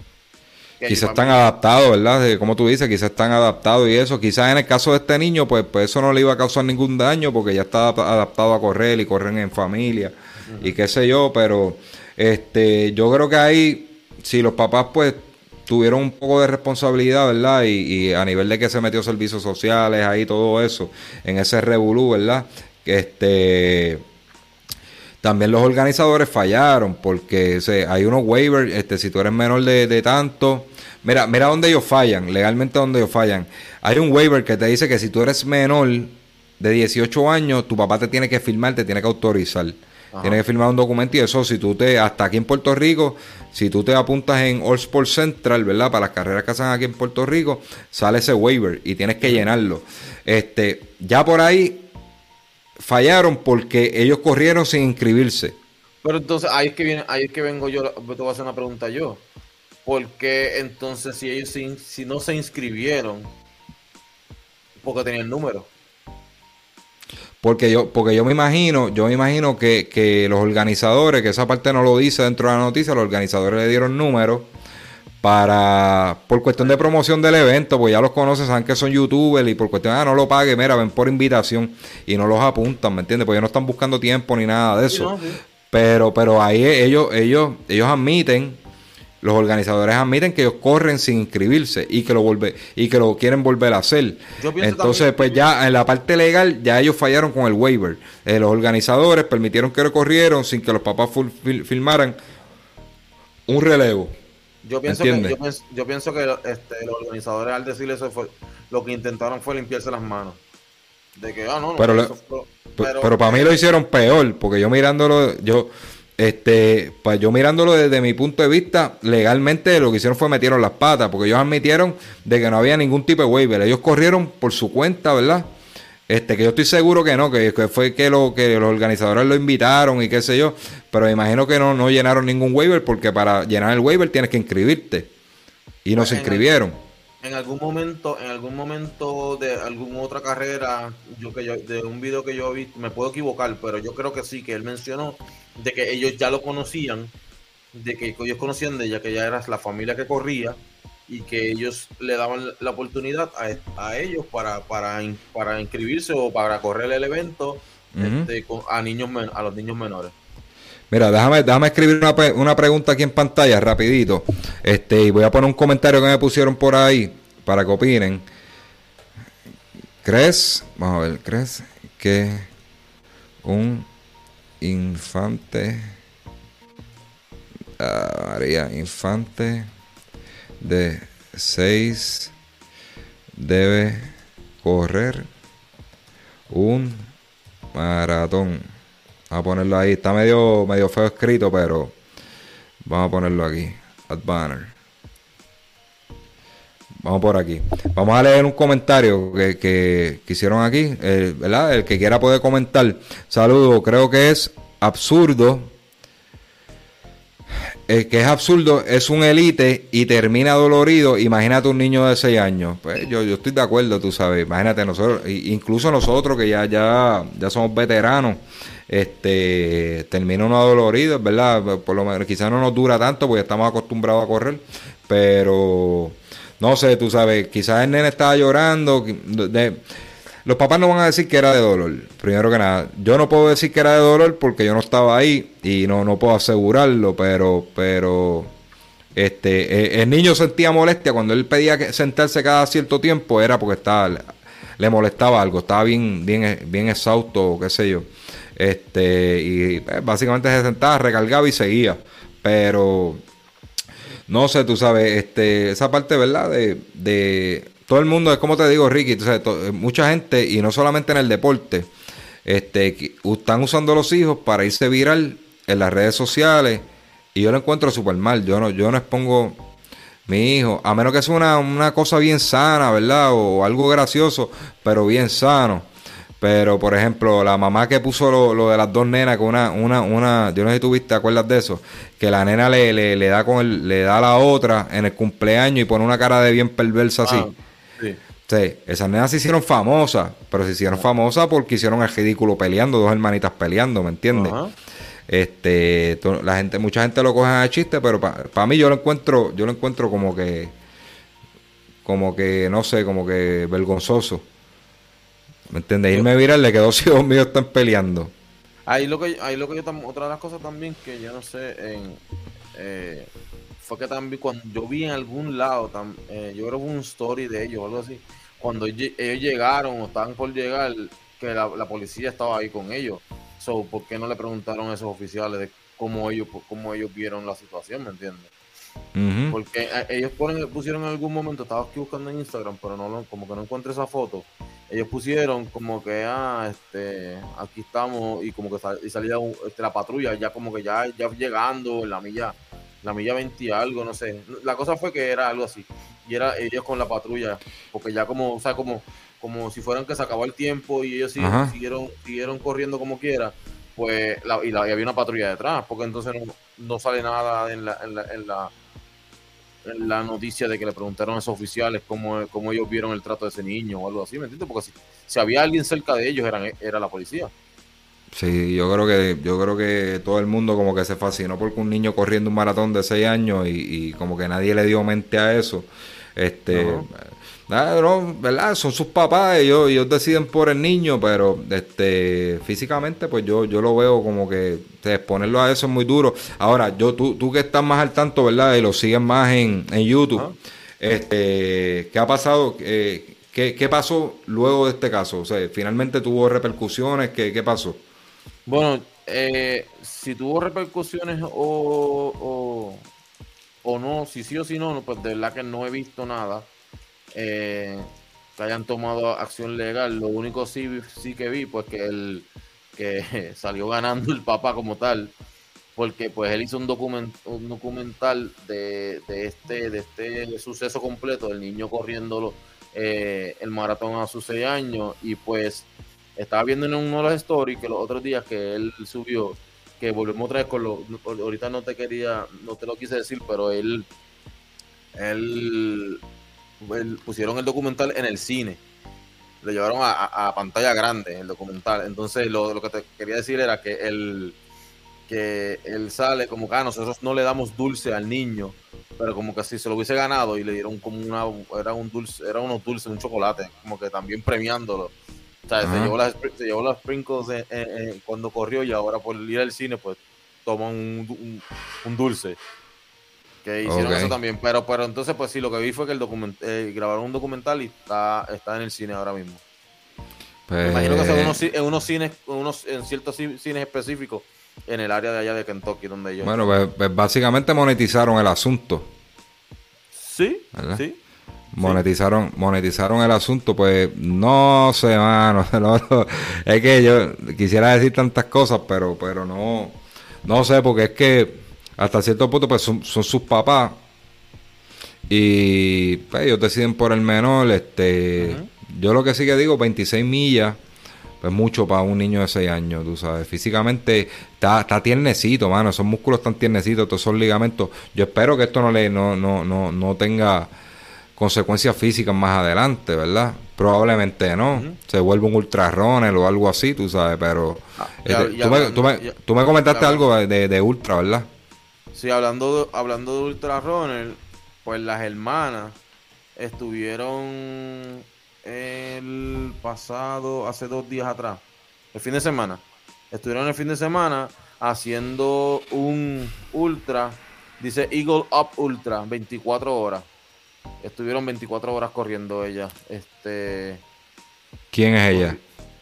quizás están adaptados, ¿verdad? Como tú dices, quizás están adaptados y eso. Quizás en el caso de este niño, pues, pues eso no le iba a causar ningún daño porque ya está adaptado a correr y corren en familia y qué sé yo, pero este, yo creo que ahí, si los papás pues tuvieron un poco de responsabilidad, ¿verdad? Y, a nivel de que se metió servicios sociales, ahí todo eso, en ese revolú, ¿verdad? Este también los organizadores fallaron porque hay unos waivers, este, si tú eres menor de, de, tanto, mira, mira dónde ellos fallan, legalmente donde ellos fallan. Hay un waiver que te dice que si tú eres menor de 18 años, tu papá te tiene que firmar, te tiene que autorizar. Tienes que firmar un documento y eso, si tú te, hasta aquí en Puerto Rico, si tú te apuntas en All Sports Central, ¿verdad? Para las carreras que hacen aquí en Puerto Rico, sale ese waiver y tienes que llenarlo. Este, ya por ahí fallaron porque ellos corrieron sin inscribirse. Pero entonces ahí es que viene, ahí es que vengo yo, te voy a hacer una pregunta yo. ¿Por qué entonces si ellos si no se inscribieron, porque tenían el número? Porque yo, porque yo me imagino, yo me imagino que, que, los organizadores, que esa parte no lo dice dentro de la noticia, los organizadores le dieron números para, por cuestión de promoción del evento, pues ya los conoces, saben que son youtubers y por cuestión, ah, no lo pague, mira, ven por invitación y no los apuntan, ¿me entiendes? Porque ellos no están buscando tiempo ni nada de eso. Pero, pero ahí ellos, ellos, ellos admiten los organizadores admiten que ellos corren sin inscribirse y que lo vuelve y que lo quieren volver a hacer. Entonces, pues ya en la parte legal ya ellos fallaron con el waiver. Eh, los organizadores permitieron que lo corrieron sin que los papás filmaran un relevo. Yo pienso, que, yo pienso, que este, los organizadores al decirle eso fue lo que intentaron fue limpiarse las manos. De que, ah, no, pero, pero, pero, para mí lo hicieron peor, porque yo mirándolo, yo este, pues yo mirándolo desde mi punto de vista, legalmente lo que hicieron fue metieron las patas, porque ellos admitieron de que no había ningún tipo de waiver. Ellos corrieron por su cuenta, ¿verdad? Este, que yo estoy seguro que no, que, fue que, lo, que los organizadores lo invitaron y qué sé yo, pero imagino que no, no llenaron ningún waiver porque para llenar el waiver tienes que inscribirte. Y no se inscribieron en algún momento, en algún momento de alguna otra carrera, yo que yo, de un video que yo vi, me puedo equivocar, pero yo creo que sí, que él mencionó de que ellos ya lo conocían, de que ellos conocían de ella, que ya era la familia que corría y que ellos le daban la oportunidad a, ellos para, para, para inscribirse o para correr el evento este, a niños a los niños menores. Mira, déjame, déjame escribir una, una, pregunta aquí en pantalla, rapidito. Este, y voy a poner un comentario que me pusieron por ahí para que opinen. ¿Crees? Vamos a ver, ¿crees que un infante ah, María, infante de 6 debe correr un maratón? Vamos a ponerlo ahí. Está medio, medio feo escrito, pero vamos a ponerlo aquí. Ad banner. Vamos por aquí. Vamos a leer un comentario que, que, hicieron aquí, eh, ¿verdad? El que quiera puede comentar. Saludo, creo que es absurdo. El que es absurdo es un elite y termina dolorido. Imagínate un niño de 6 años. Pues yo, yo estoy de acuerdo, tú sabes. Imagínate nosotros, incluso nosotros que ya, ya, ya somos veteranos este termina uno dolorido, ¿verdad? Por lo menos quizás no nos dura tanto porque estamos acostumbrados a correr, pero no sé, tú sabes, quizás el nene estaba llorando. Los papás no van a decir que era de dolor, primero que nada. Yo no puedo decir que era de dolor porque yo no estaba ahí y no, no puedo asegurarlo, pero, pero este, eh, el niño sentía molestia cuando él pedía que sentarse cada cierto tiempo, era porque estaba, le molestaba algo, estaba bien, bien, bien exhausto, qué sé yo. Este, y pues, básicamente se sentaba, recargaba y seguía. Pero no sé, tú sabes, este, esa parte, ¿verdad? De, de todo el mundo, es como te digo, Ricky, mucha gente, y no solamente en el deporte, este, están usando los hijos para irse viral en las redes sociales y yo lo encuentro súper mal. Yo no, yo no expongo mi hijo, a menos que sea una, una cosa bien sana, ¿verdad? O algo gracioso, pero bien sano. Pero, por ejemplo, la mamá que puso lo, de las dos nenas con una, una, una, yo no sé si tú viste, ¿te acuerdas de eso? Que la nena le, le, da con el, le da a la otra en el cumpleaños y pone una cara de bien perversa así. Sí. sí. esas nenas se hicieron famosas, pero se hicieron famosas porque hicieron el ridículo peleando, dos hermanitas peleando, ¿me entiendes? Este, la gente, mucha gente lo coge a chiste, pero para mí yo lo encuentro, yo lo encuentro como que, como que, no sé, como que vergonzoso. ¿Me entiendes? Irme viral le quedó si hijos <laughs> míos están peleando. Ahí lo que, ahí lo que yo otra de las cosas también que yo no sé, eh, fue que también cuando yo vi en algún lado, eh, yo creo que un story de ellos o algo así, cuando ellos llegaron o estaban por llegar, que la, la policía estaba ahí con ellos. So, ¿por qué no le preguntaron a esos oficiales de cómo ellos, cómo ellos vieron la situación, ¿me entiendes? Porque eh, ellos pusieron en algún momento, estaba aquí buscando en Instagram, pero no como que no encontré esa foto. Ellos pusieron como que, ah, este, aquí estamos, y como que y salía este, la patrulla, ya como que ya, ya llegando en la milla, la milla 20 y algo, no sé. La cosa fue que era algo así. Y era ellos con la patrulla, porque ya como, o sea, como como si fueran que se acabó el tiempo y ellos siguieron, siguieron, corriendo como quiera, pues y, la, había una patrulla detrás, porque entonces no, sale nada en la, en, la, en, la, noticia de que le preguntaron a esos oficiales cómo, cómo, ellos vieron el trato de ese niño o algo así, ¿me entiendes? Porque si, había alguien cerca de ellos eran, era la policía. Sí, yo creo que yo creo que todo el mundo como que se fascinó porque un niño corriendo un maratón de 6 años y, como que nadie le dio mente a eso. Este, no, ¿verdad? Son sus papás, ellos, ellos deciden por el niño, pero este físicamente, pues yo, yo lo veo como que exponerlo a eso es muy duro. Ahora, yo, tú, tú que estás más al tanto, ¿verdad? Y lo sigues más en, en YouTube, este, ¿qué ha pasado? Eh, ¿qué, pasó luego de este caso? O sea, ¿finalmente tuvo repercusiones? ¿Qué, qué pasó? Bueno, eh, si tuvo repercusiones o, o, no, si sí o si no, pues de verdad que no he visto nada eh, que hayan tomado acción legal. Lo único sí, sí que vi, pues que él que <laughs> salió ganando el papá como tal, porque pues él hizo un, document, un documental de, este de este suceso completo del niño corriendo eh, el maratón a sus seis años y pues estaba viendo en uno de los stories que los otros días que él subió que volvemos otra vez con lo ahorita no te quería no te lo quise decir pero él él pusieron el documental en el cine. Lo llevaron a, pantalla grande, el documental. Entonces, lo, que te quería decir era que él, que él sale como que ah, nosotros no le damos dulce al niño, pero como que si se lo hubiese ganado y le dieron como una, era un dulce, era unos dulces, un chocolate, como que también premiándolo. O sea, se llevó, las, se llevó las sprinkles cuando corrió y ahora por ir al cine, pues toma un, un dulce que hicieron eso también. Pero, pero entonces, pues sí, lo que vi fue que el document eh, grabaron un documental y está, está en el cine ahora mismo. Me imagino que en unos, en unos cines, unos, en ciertos cines específicos en el área de allá de Kentucky, donde ellos. Bueno, pues, pues básicamente monetizaron el asunto. Sí, sí. Monetizaron, monetizaron el asunto, pues no sé, mano. <laughs> es que yo quisiera decir tantas cosas, pero, pero no, no sé, porque es que hasta cierto punto pues son, sus papás y pues, ellos deciden por el menor este yo lo que sí que digo 26 millas pues mucho para un niño de 6 años tú sabes físicamente está, está tiernecito mano esos músculos están tiernecitos todos esos ligamentos yo espero que esto no le no, no, no, no tenga consecuencias físicas más adelante verdad probablemente no se vuelve un ultrarroner o algo así tú sabes pero ah, este, tú, me, tú, me, comentaste algo de, de ultra verdad Sí, hablando de, hablando de Ultra Runner, pues las hermanas estuvieron el pasado, hace dos días atrás, el fin de semana. Estuvieron el fin de semana haciendo un ultra, dice Eagle Up Ultra, 24 horas. Estuvieron 24 horas corriendo ella. Este, ¿Quién es ella?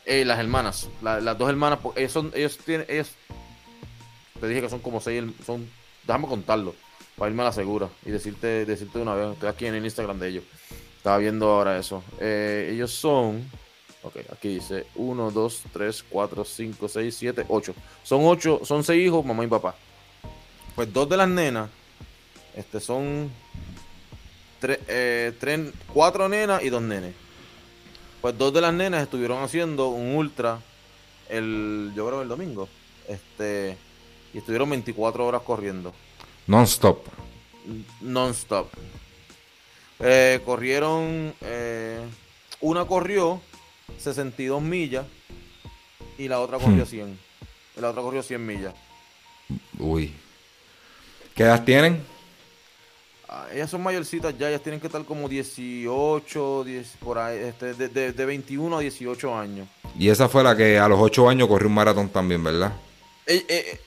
eh, las hermanas, la- las dos hermanas, porque ellos son, ellos tienen, ellos, te dije que son como seis, son, déjame contarlo, para irme a la segura y decirte, decirte de una vez, estoy aquí en el Instagram de ellos, estaba viendo ahora eso, Eh, ellos son, ok, aquí dice 1, 2, 3, 4, 5, 6, 7, 8, son ocho, son seis hijos, mamá y papá, pues dos de las nenas, este son tres, eh, tres, cuatro nenas y dos nenes. Pues dos de las nenas estuvieron haciendo un ultra el, yo creo el domingo. Este, y estuvieron 24 horas corriendo. Non-stop. Non-stop. Eh, corrieron, eh, una corrió 62 millas y la otra corrió Hmm. 100. Y la otra corrió 100 millas. Uy. ¿Qué edad tienen? Ah, ellas son mayorcitas ya, ellas tienen que estar como 18, 10, por ahí, este, de, de- de 21 a 18 años. Y esa fue la que a los 8 años corrió un maratón también, ¿verdad? Eh, eh,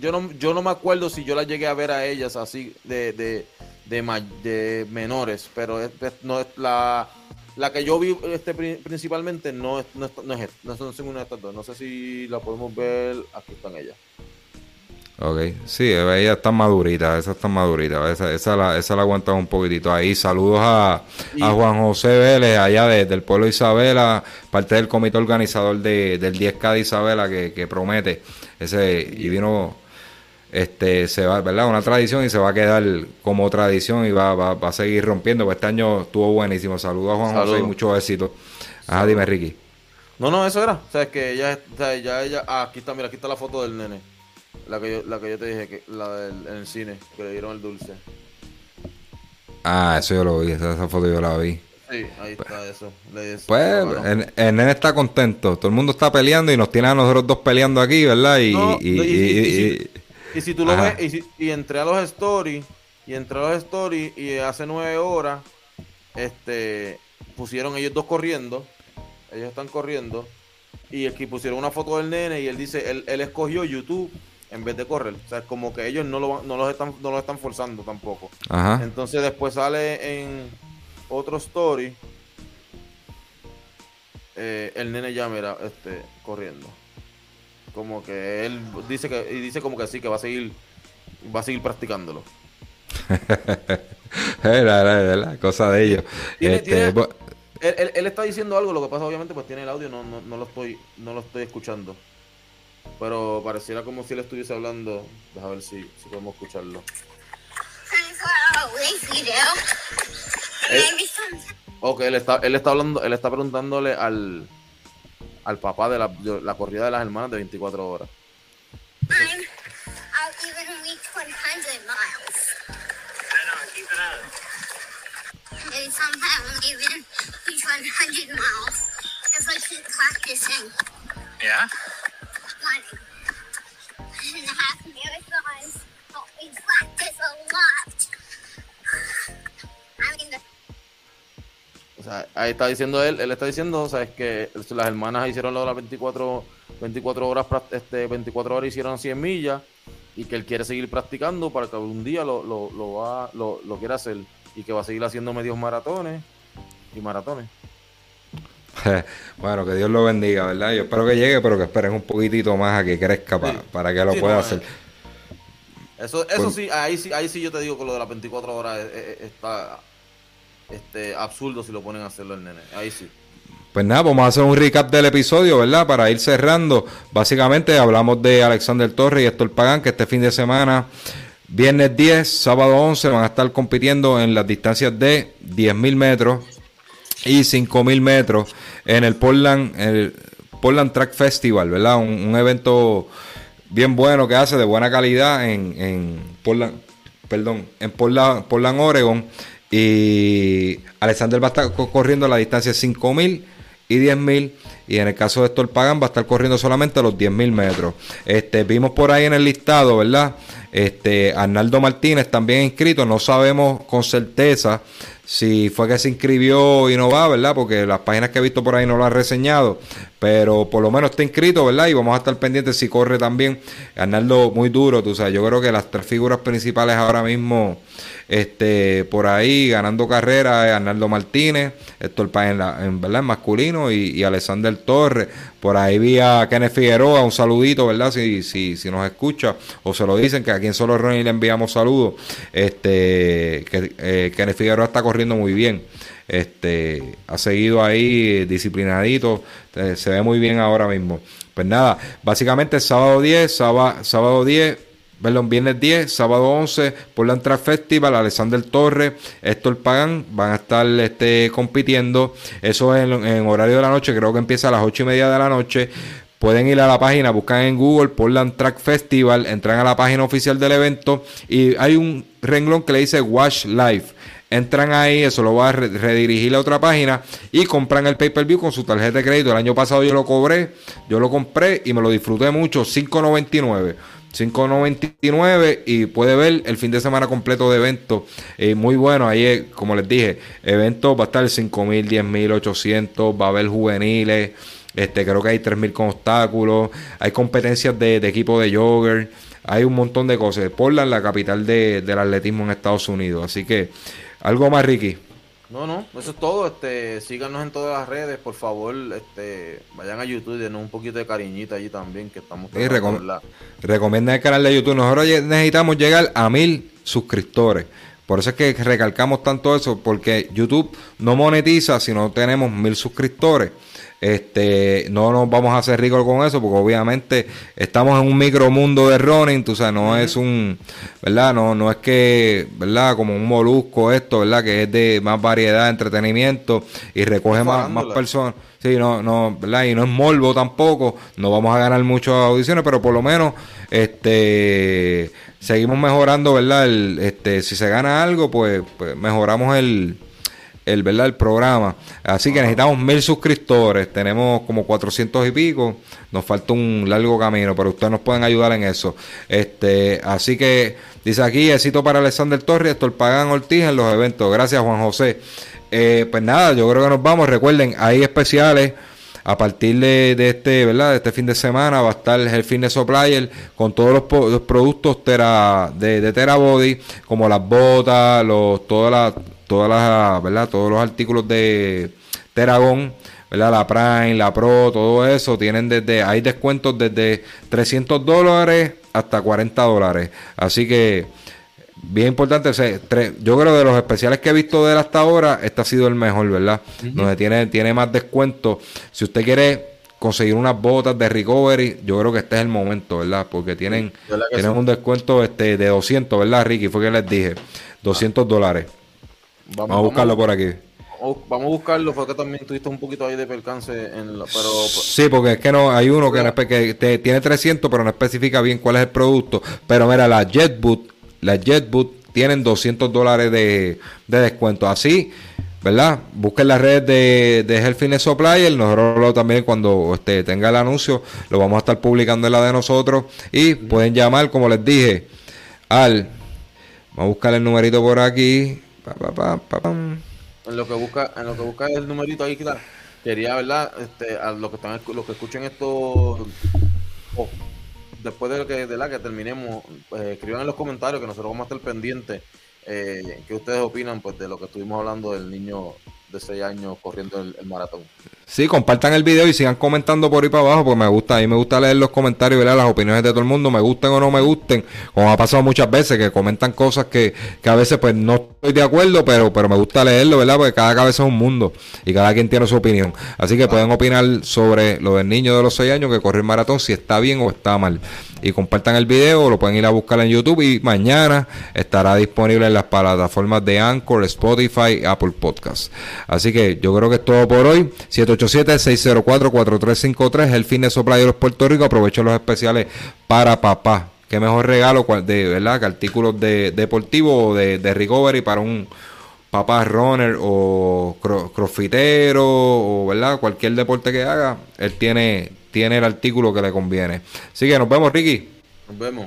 yo no yo no me acuerdo si yo las llegué a ver a ellas así de de, de, menores pero es- no es la la que yo vi este pri- principalmente no es no, es- no es no son ninguna de estas dos no sé si la podemos ver aquí están ellas Ok, sí, ella está madurita, esa está madurita, esa, esa, la, esa la aguantan un poquitito ahí. Saludos a, a Juan José Vélez, allá de- del pueblo de Isabela, parte del comité organizador de, del 10K de Isabela, que, que promete. ese Y vino, este, se va, ¿verdad? Una tradición y se va a quedar como tradición y va, va, va a seguir rompiendo. Pues este año estuvo buenísimo. Saludos a Juan José y Saludos. mucho éxito. Ajá, dime, Ricky. no no eso era o sea es que ella o sea, ya ella ah, aquí está mira aquí está la foto del nene la que yo, la que yo te dije que la del en el cine que le dieron el dulce Ah, eso yo lo vi, esa, esa foto yo la vi. sí ahí está eso Le- Pues el, el nene está contento, todo el mundo está peleando y nos tiene a nosotros dos peleando aquí, ¿verdad? Y, No, y- no, y- y- y- y- y- Y si tú lo Ajá. ves, y, si- y entré a los stories, y entré a los stories, y hace nueve horas, este, pusieron ellos dos corriendo, ellos están corriendo, y aquí pusieron una foto del nene, y él dice, él, él escogió YouTube en vez de correr. O sea, es como que ellos no lo, van- no los están, no los están forzando tampoco. Ajá. Entonces después sale en otro story, eh, el nene ya mira, este, corriendo. Como que él dice que, y dice como que sí, que va a seguir, va a seguir practicándolo. Era, era, era la cosa de ellos. Tiene- Este, tiene- Él, él- él está diciendo algo, lo que pasa obviamente pues tiene el audio, no, no, no lo estoy, no lo estoy escuchando. Pero pareciera como si él estuviese hablando. Deja ver si, si podemos escucharlo. Eh, Ok, él está, él está hablando, él está preguntándole al, al papá de la, de la corrida de las hermanas de 24 horas. I'm, I'll even reach 100 miles. And somehow I'll even reach 100 miles if I keep practicing. Yeah? O sea, ahí está diciendo él, él está diciendo, o sea, es que las hermanas hicieron las 24, 24 horas, este, 24 horas hicieron 100 millas y que él quiere seguir practicando para que un día lo, lo, lo va, lo, lo quiera hacer y que va a seguir haciendo medios maratones y maratones. Bueno, que Dios lo bendiga, ¿verdad? Yo espero que llegue, pero que esperen un poquitito más a que crezca pa- Sí. para que lo Sí, pueda no, hacer. eh, Eso, eso Pues- sí, ahí sí, ahí sí yo te digo que lo de las 24 horas es- es- está este, absurdo si lo ponen a hacerlo el nene. Ahí sí. Pues nada, vamos a hacer un recap del episodio, ¿verdad? Para ir cerrando. Básicamente hablamos de Alexander Torres y Héctor Pagán, que este fin de semana, viernes 10, sábado 11, van a estar compitiendo en las distancias de 10.000 metros y 5.000 metros en el Portland, el Portland Track Festival, ¿verdad? Un, evento bien bueno que hace, de buena calidad en, Portland, perdón, en Portland, Portland, Oregon. Y Alexander va a estar co- corriendo la distancia 5000 y 10000. Y en el caso de Héctor Pagan va a estar corriendo solamente los 10.000 metros. Este, vimos por ahí en el listado, ¿verdad? Este, Arnaldo Martínez también inscrito. No sabemos con certeza si fue que se inscribió y no va, ¿verdad? Porque las páginas que he visto por ahí no lo han reseñado, pero por lo menos está inscrito, ¿verdad? Y vamos a estar pendientes si corre también. Arnaldo muy duro, tú sabes, yo creo que las tres figuras principales ahora mismo este, por ahí ganando carrera Arnaldo Martínez, Héctor Páez en, en, ¿verdad? en masculino y, y, Alexander Torres. Por ahí vi a Kenneth Figueroa, un saludito, ¿verdad? Si, si, si nos escucha o se lo dicen, que aquí en Solo Ronnie le enviamos saludos. Este, que eh, Kenneth Figueroa está corriendo muy bien. Este, ha seguido ahí disciplinadito, eh, se ve muy bien ahora mismo. Pues nada, básicamente sábado 10, sábado, sábado 10, perdón, viernes 10, sábado 11, por la Track Festival, Alexander Torres, Héctor Pagan van a estar este, compitiendo. Eso es en, en, horario de la noche, creo que empieza a las 8 y media de la noche. Pueden ir a la página, buscan en Google Portland Track Festival, entran a la página oficial del evento y hay un renglón que le dice Watch Live. Entran ahí, eso lo va a redirigir a otra página y compran el pay-per-view con su tarjeta de crédito. El año pasado yo lo cobré, yo lo compré y me lo disfruté mucho, 5.99. 5.99 y puede ver el fin de semana completo de eventos. Eh, muy bueno, ahí como les dije, eventos va a estar 5.000, 10.800, va a haber juveniles, este, creo que hay 3.000 con obstáculos, hay competencias de, de equipo de jogger, hay un montón de cosas. Portland, la capital de, del atletismo en Estados Unidos. Así que, algo más, Ricky. No, no, eso es todo. Este, síganos en todas las redes, por favor. Este, vayan a YouTube y denos un poquito de cariñita allí también, que estamos. Sí, recom recomienda el canal de YouTube. Nosotros necesitamos llegar a mil suscriptores. Por eso es que recalcamos tanto eso, porque YouTube no monetiza si no tenemos mil suscriptores. Este, no nos vamos a hacer ricos con eso, porque obviamente estamos en un micromundo de running, tú sabes, no es un, ¿verdad? No, no es que, ¿verdad? Como un molusco esto, ¿verdad? Que es de más variedad, entretenimiento y recoge más, más personas. Sí, no, no, ¿verdad? Y no es morbo tampoco, no vamos a ganar muchas audiciones, pero por lo menos, este, seguimos mejorando, ¿verdad? El, este, si se gana algo, pues, pues mejoramos el, el, ¿verdad? el programa. Así que necesitamos mil suscriptores. Tenemos como 400 y pico. Nos falta un largo camino, pero ustedes nos pueden ayudar en eso. Este, así que dice aquí, éxito para Alexander Torres, Héctor Pagan Ortiz en los eventos. Gracias, Juan José. Eh, pues nada, yo creo que nos vamos. Recuerden, hay especiales. A partir de, de, este, ¿verdad? De este fin de semana va a estar el Fitness Supplier con todos los, los productos tera, de, Terabody, como las botas, los, todas las todas las, ¿verdad? Todos los artículos de Teragón, ¿verdad? La Prime, la Pro, todo eso, tienen desde, hay descuentos desde 300 dólares hasta 40 dólares. Así que, bien importante, yo creo de los especiales que he visto de él hasta ahora, este ha sido el mejor, ¿verdad? Donde tiene, tiene más descuentos. Si usted quiere conseguir unas botas de recovery, yo creo que este es el momento, ¿verdad? Porque tienen, tienen un descuento este de 200, ¿verdad, Ricky? Fue que les dije, 200 dólares. Vamos, vamos, a buscarlo por aquí. Vamos a buscarlo, fue que también tuviste un poquito ahí de percance. En la, pero, sí, porque es que no hay uno que, no, que te, tiene 300, pero no especifica bien cuál es el producto. Pero mira, la JetBoot, la JetBoot tienen 200 dólares de, de descuento. Así, ¿verdad? Busquen las redes de, de Health Supplier. Nosotros también, cuando este, tenga el anuncio, lo vamos a estar publicando en la de nosotros. Y pueden llamar, como les dije, al. Vamos a buscar el numerito por aquí. Pa, pa, pa, en lo que busca, en lo que busca el numerito ahí. Quería, ¿verdad? Este, a los que están, los que escuchen esto, oh, después de que, de la que terminemos, pues, escriban en los comentarios que nosotros vamos a estar pendientes. Eh, ¿Qué ustedes opinan pues de lo que estuvimos hablando del niño de 6 años corriendo el, maratón? Sí, compartan el video y sigan comentando por ahí para abajo, porque me gusta, a mí me gusta leer los comentarios y ver las opiniones de todo el mundo, me gusten o no me gusten, como ha pasado muchas veces, que comentan cosas que, que a veces pues no estoy de acuerdo, pero, pero me gusta leerlo, ¿verdad? Porque cada cabeza es un mundo y cada quien tiene su opinión. Así que pueden opinar sobre lo del niño de los 6 años que corrió el maratón, si está bien o está mal. Y compartan el video, lo pueden ir a buscar en YouTube y mañana estará disponible en las plataformas de Anchor, Spotify, Apple Podcasts. Así que yo creo que es todo por hoy. 787-604-4353, el fin de Supply de los Puerto Rico. Aprovecho los especiales para papá. Qué mejor regalo de verdad que artículos de deportivos o de, de recovery para un papá runner o crossfitero o verdad cualquier deporte que haga, él tiene tiene el artículo que le conviene. Así que nos vemos, Ricky. Nos vemos.